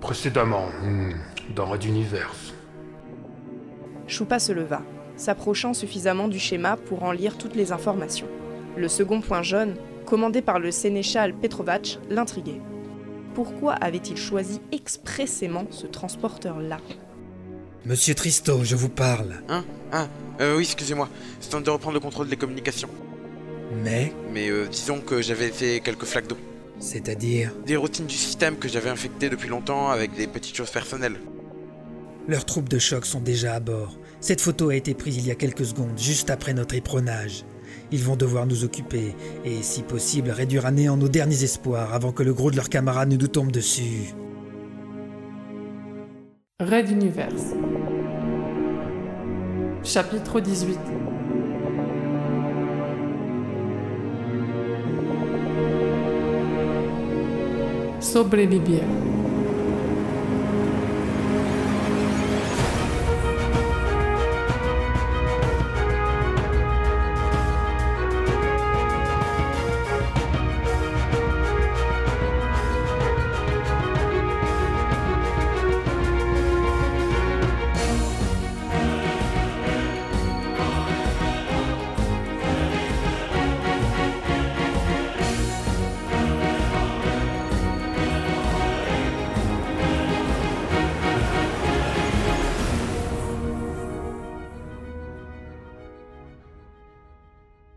Précédemment, hmm, dans Red Universe. Choupa se leva, s'approchant suffisamment du schéma pour en lire toutes les informations. Le second point jaune, commandé par le sénéchal Petrovac, l'intriguait. Pourquoi avait-il choisi expressément ce transporteur-là? Monsieur Tristo, je vous parle. Hein? Ah, euh, oui, excusez-moi. C'est temps de reprendre le contrôle des communications. Mais, Mais euh, disons que j'avais fait quelques flaques d'eau. C'est-à-dire, Des routines du système que j'avais infectées depuis longtemps avec des petites choses personnelles. leurs troupes de choc sont déjà à bord. Cette photo a été prise il y a quelques secondes, juste après notre épronnage. Ils vont devoir nous occuper, et si possible réduire à néant nos derniers espoirs avant que le gros de leurs camarades ne nous tombe dessus. Red Universe. Chapitre 18 sobre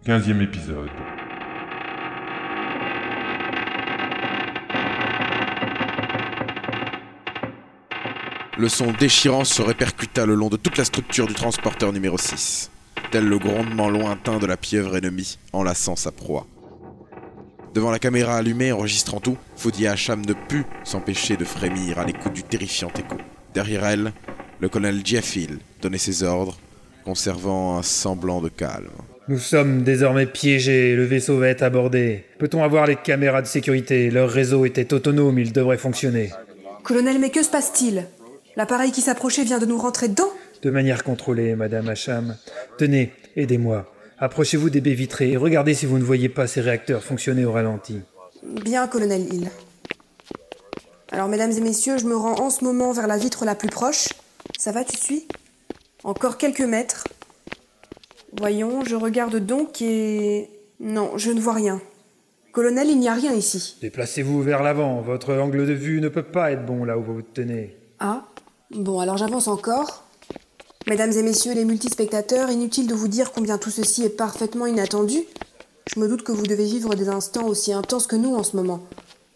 15e épisode. Le son déchirant se répercuta le long de toute la structure du transporteur numéro 6, tel le grondement lointain de la pieuvre ennemie enlaçant sa proie. Devant la caméra allumée enregistrant tout, Foudy Hacham ne put s'empêcher de frémir à l'écoute du terrifiant écho. Derrière elle, le colonel Jeffil donnait ses ordres, conservant un semblant de calme. Nous sommes désormais piégés, le vaisseau va être abordé. Peut-on avoir les caméras de sécurité? Leur réseau était autonome, il devrait fonctionner. Colonel, mais que se passe-t-il? L'appareil qui s'approchait vient de nous rentrer dedans? De manière contrôlée, Madame Hacham. Tenez, aidez-moi. Approchez-vous des baies vitrées et regardez si vous ne voyez pas ces réacteurs fonctionner au ralenti. Bien, colonel Hill. Alors, mesdames et messieurs, je me rends en ce moment vers la vitre la plus proche. Ça va, tu suis? Encore quelques mètres. Voyons, je regarde donc et... Non, je ne vois rien. Colonel, il n'y a rien ici. Déplacez-vous vers l'avant, votre angle de vue ne peut pas être bon là où vous vous tenez. Ah Bon, alors j'avance encore. Mesdames et messieurs les multispectateurs, inutile de vous dire combien tout ceci est parfaitement inattendu. Je me doute que vous devez vivre des instants aussi intenses que nous en ce moment.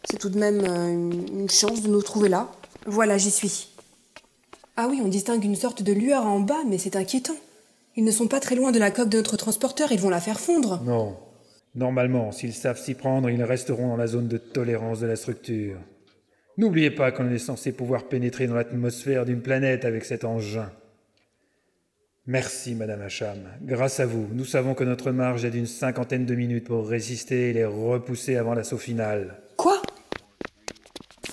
C'est tout de même euh, une, une chance de nous trouver là. Voilà, j'y suis. Ah oui, on distingue une sorte de lueur en bas, mais c'est inquiétant. Ils ne sont pas très loin de la coque de notre transporteur, ils vont la faire fondre. Non. Normalement, s'ils savent s'y prendre, ils resteront dans la zone de tolérance de la structure. N'oubliez pas qu'on est censé pouvoir pénétrer dans l'atmosphère d'une planète avec cet engin. Merci, Madame Hacham. Grâce à vous, nous savons que notre marge est d'une cinquantaine de minutes pour résister et les repousser avant l'assaut final. Quoi?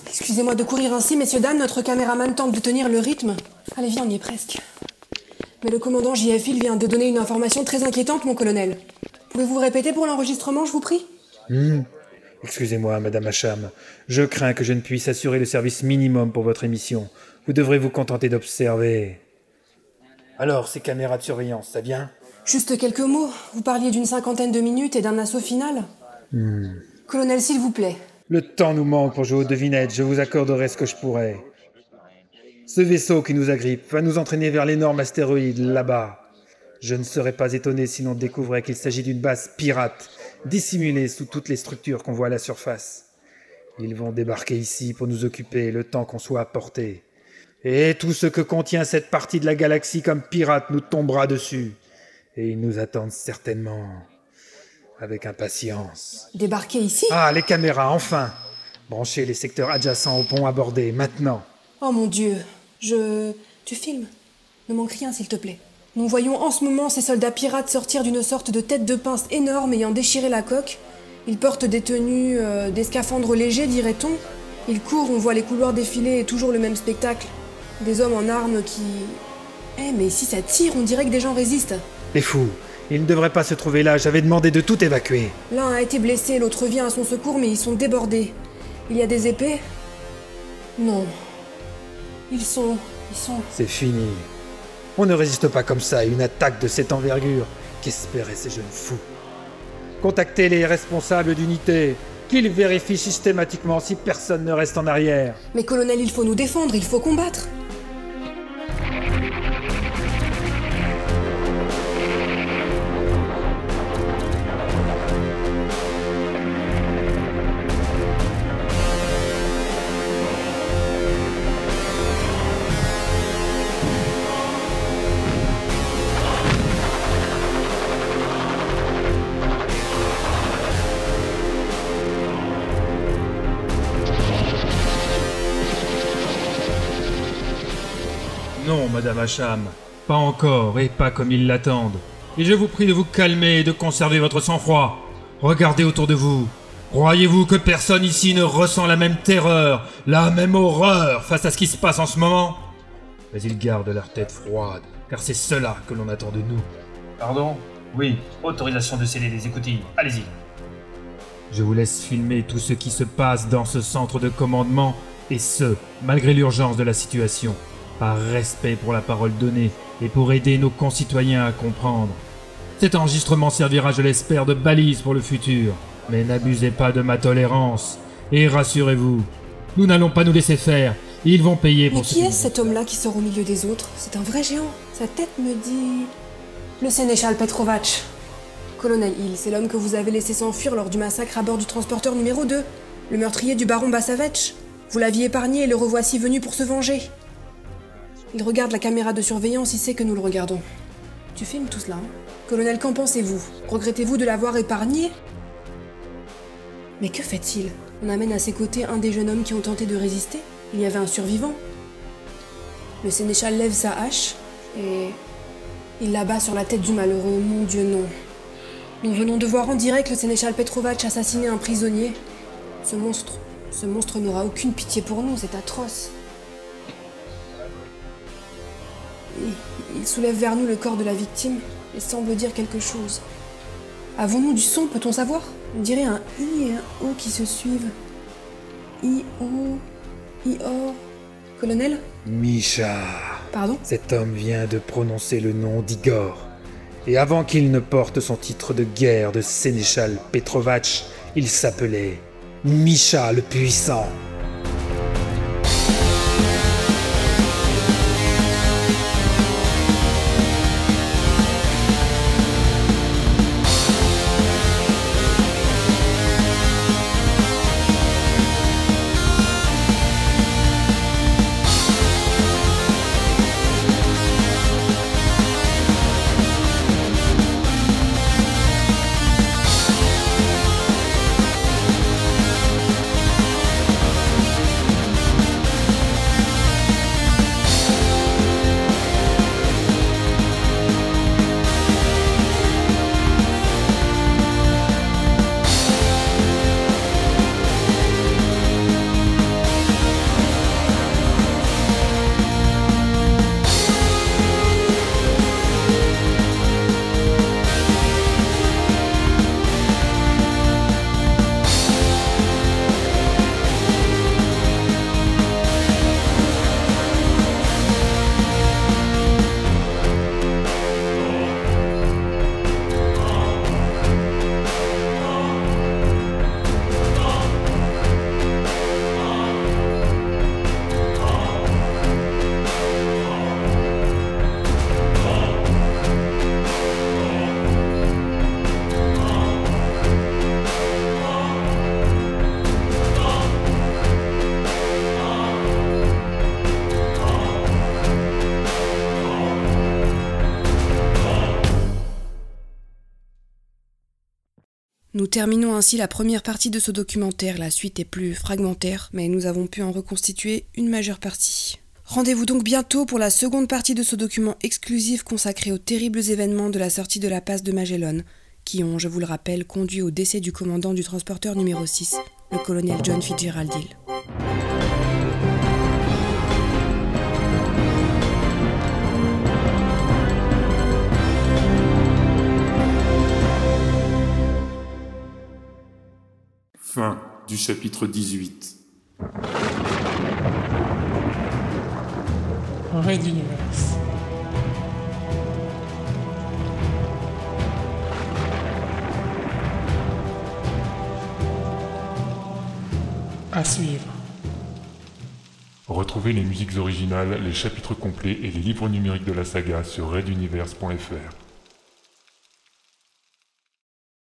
Excusez-moi de courir ainsi, messieurs, dames, notre caméraman tente de tenir le rythme. Allez, viens, on y est presque. Mais le commandant JFIL vient de donner une information très inquiétante, mon colonel. Pouvez-vous répéter pour l'enregistrement, je vous prie? Hmm. Excusez-moi, Madame Hacham. Je crains que je ne puisse assurer le service minimum pour votre émission. Vous devrez vous contenter d'observer. Alors, ces caméras de surveillance, ça vient? Juste quelques mots. Vous parliez d'une cinquantaine de minutes et d'un assaut final. Colonel, s'il vous plaît. Le temps nous manque pour jouer aux devinettes, je vous accorderai ce que je pourrai. Ce vaisseau qui nous agrippe va nous entraîner vers l'énorme astéroïde là-bas. Je ne serais pas étonné si l'on découvrait qu'il s'agit d'une base pirate, dissimulée sous toutes les structures qu'on voit à la surface. Ils vont débarquer ici pour nous occuper le temps qu'on soit à portée. Et tout ce que contient cette partie de la galaxie comme pirate nous tombera dessus. Et ils nous attendent certainement avec impatience. Débarquer ici? Ah, les caméras, enfin Branchez les secteurs adjacents au pont abordé, maintenant. Oh mon Dieu. Je... Tu filmes Ne manque rien, s'il te plaît. Nous voyons en ce moment ces soldats pirates sortir d'une sorte de tête de pince énorme ayant déchiré la coque. Ils portent des tenues, euh, des scaphandres légers, dirait-on. Ils courent, on voit les couloirs défiler et toujours le même spectacle. Des hommes en armes qui... Eh, mais si ça tire, on dirait que des gens résistent. Les fous, ils ne devraient pas se trouver là, j'avais demandé de tout évacuer. L'un a été blessé, l'autre vient à son secours, mais ils sont débordés. Il y a des épées? Non. Ils sont. Ils sont. C'est fini. On ne résiste pas comme ça à une attaque de cette envergure. Qu'espéraient ces jeunes fous Contactez les responsables d'unité, qu'ils vérifient systématiquement si personne ne reste en arrière. Mais colonel, il faut nous défendre, il faut combattre. Madame Hacham. Pas encore, et pas comme ils l'attendent. Et je vous prie de vous calmer et de conserver votre sang-froid. Regardez autour de vous. Croyez-vous que personne ici ne ressent la même terreur, la même horreur face à ce qui se passe en ce moment? Mais ils gardent leur tête froide, car c'est cela que l'on attend de nous. Pardon? Oui, autorisation de sceller les écoutilles. Allez-y. Je vous laisse filmer tout ce qui se passe dans ce centre de commandement, et ce, malgré l'urgence de la situation, par respect pour la parole donnée et pour aider nos concitoyens à comprendre. Cet enregistrement servira, je l'espère, de balise pour le futur, mais n'abusez pas de ma tolérance, et rassurez-vous, nous n'allons pas nous laisser faire, ils vont payer pour Mais ce qui est cet homme-là qui sort au milieu des autres? C'est un vrai géant. Sa tête me dit. Le sénéchal Petrovac. Colonel Hill, c'est l'homme que vous avez laissé s'enfuir lors du massacre à bord du transporteur numéro 2. Le meurtrier du baron Bassavech. Vous l'aviez épargné et le revoici venu pour se venger. Il regarde la caméra de surveillance, il sait que nous le regardons. Tu filmes tout cela, hein Colonel, qu'en pensez-vous Regrettez-vous de l'avoir épargné Mais que fait-il On amène à ses côtés un des jeunes hommes qui ont tenté de résister. Il y avait un survivant. Le sénéchal lève sa hache et il l'abat sur la tête du malheureux. Mon Dieu, non. Nous venons de voir en direct le sénéchal Petrovac assassiner un prisonnier. Ce monstre, ce monstre n'aura aucune pitié pour nous, c'est atroce. Il, soulève vers nous le corps de la victime et semble dire quelque chose. Avons-nous du son, peut-on savoir? On dirait un I et un O qui se suivent. I, O, I, O. Colonel? Misha. Pardon? Cet homme vient de prononcer le nom d'Igor. Et avant qu'il ne porte son titre de guerre de sénéchal Petrovac, il s'appelait Misha le Puissant. Terminons ainsi la première partie de ce documentaire. La suite est plus fragmentaire, mais nous avons pu en reconstituer une majeure partie. Rendez-vous donc bientôt pour la seconde partie de ce document exclusif consacré aux terribles événements de la sortie de la passe de Magellan, qui ont, je vous le rappelle, conduit au décès du commandant du transporteur numéro 6, le colonel John Fitzgerald Hill. Du chapitre 18. Red Universe. À suivre. Retrouvez les musiques originales, les chapitres complets et les livres numériques de la saga sur reduniverse.fr.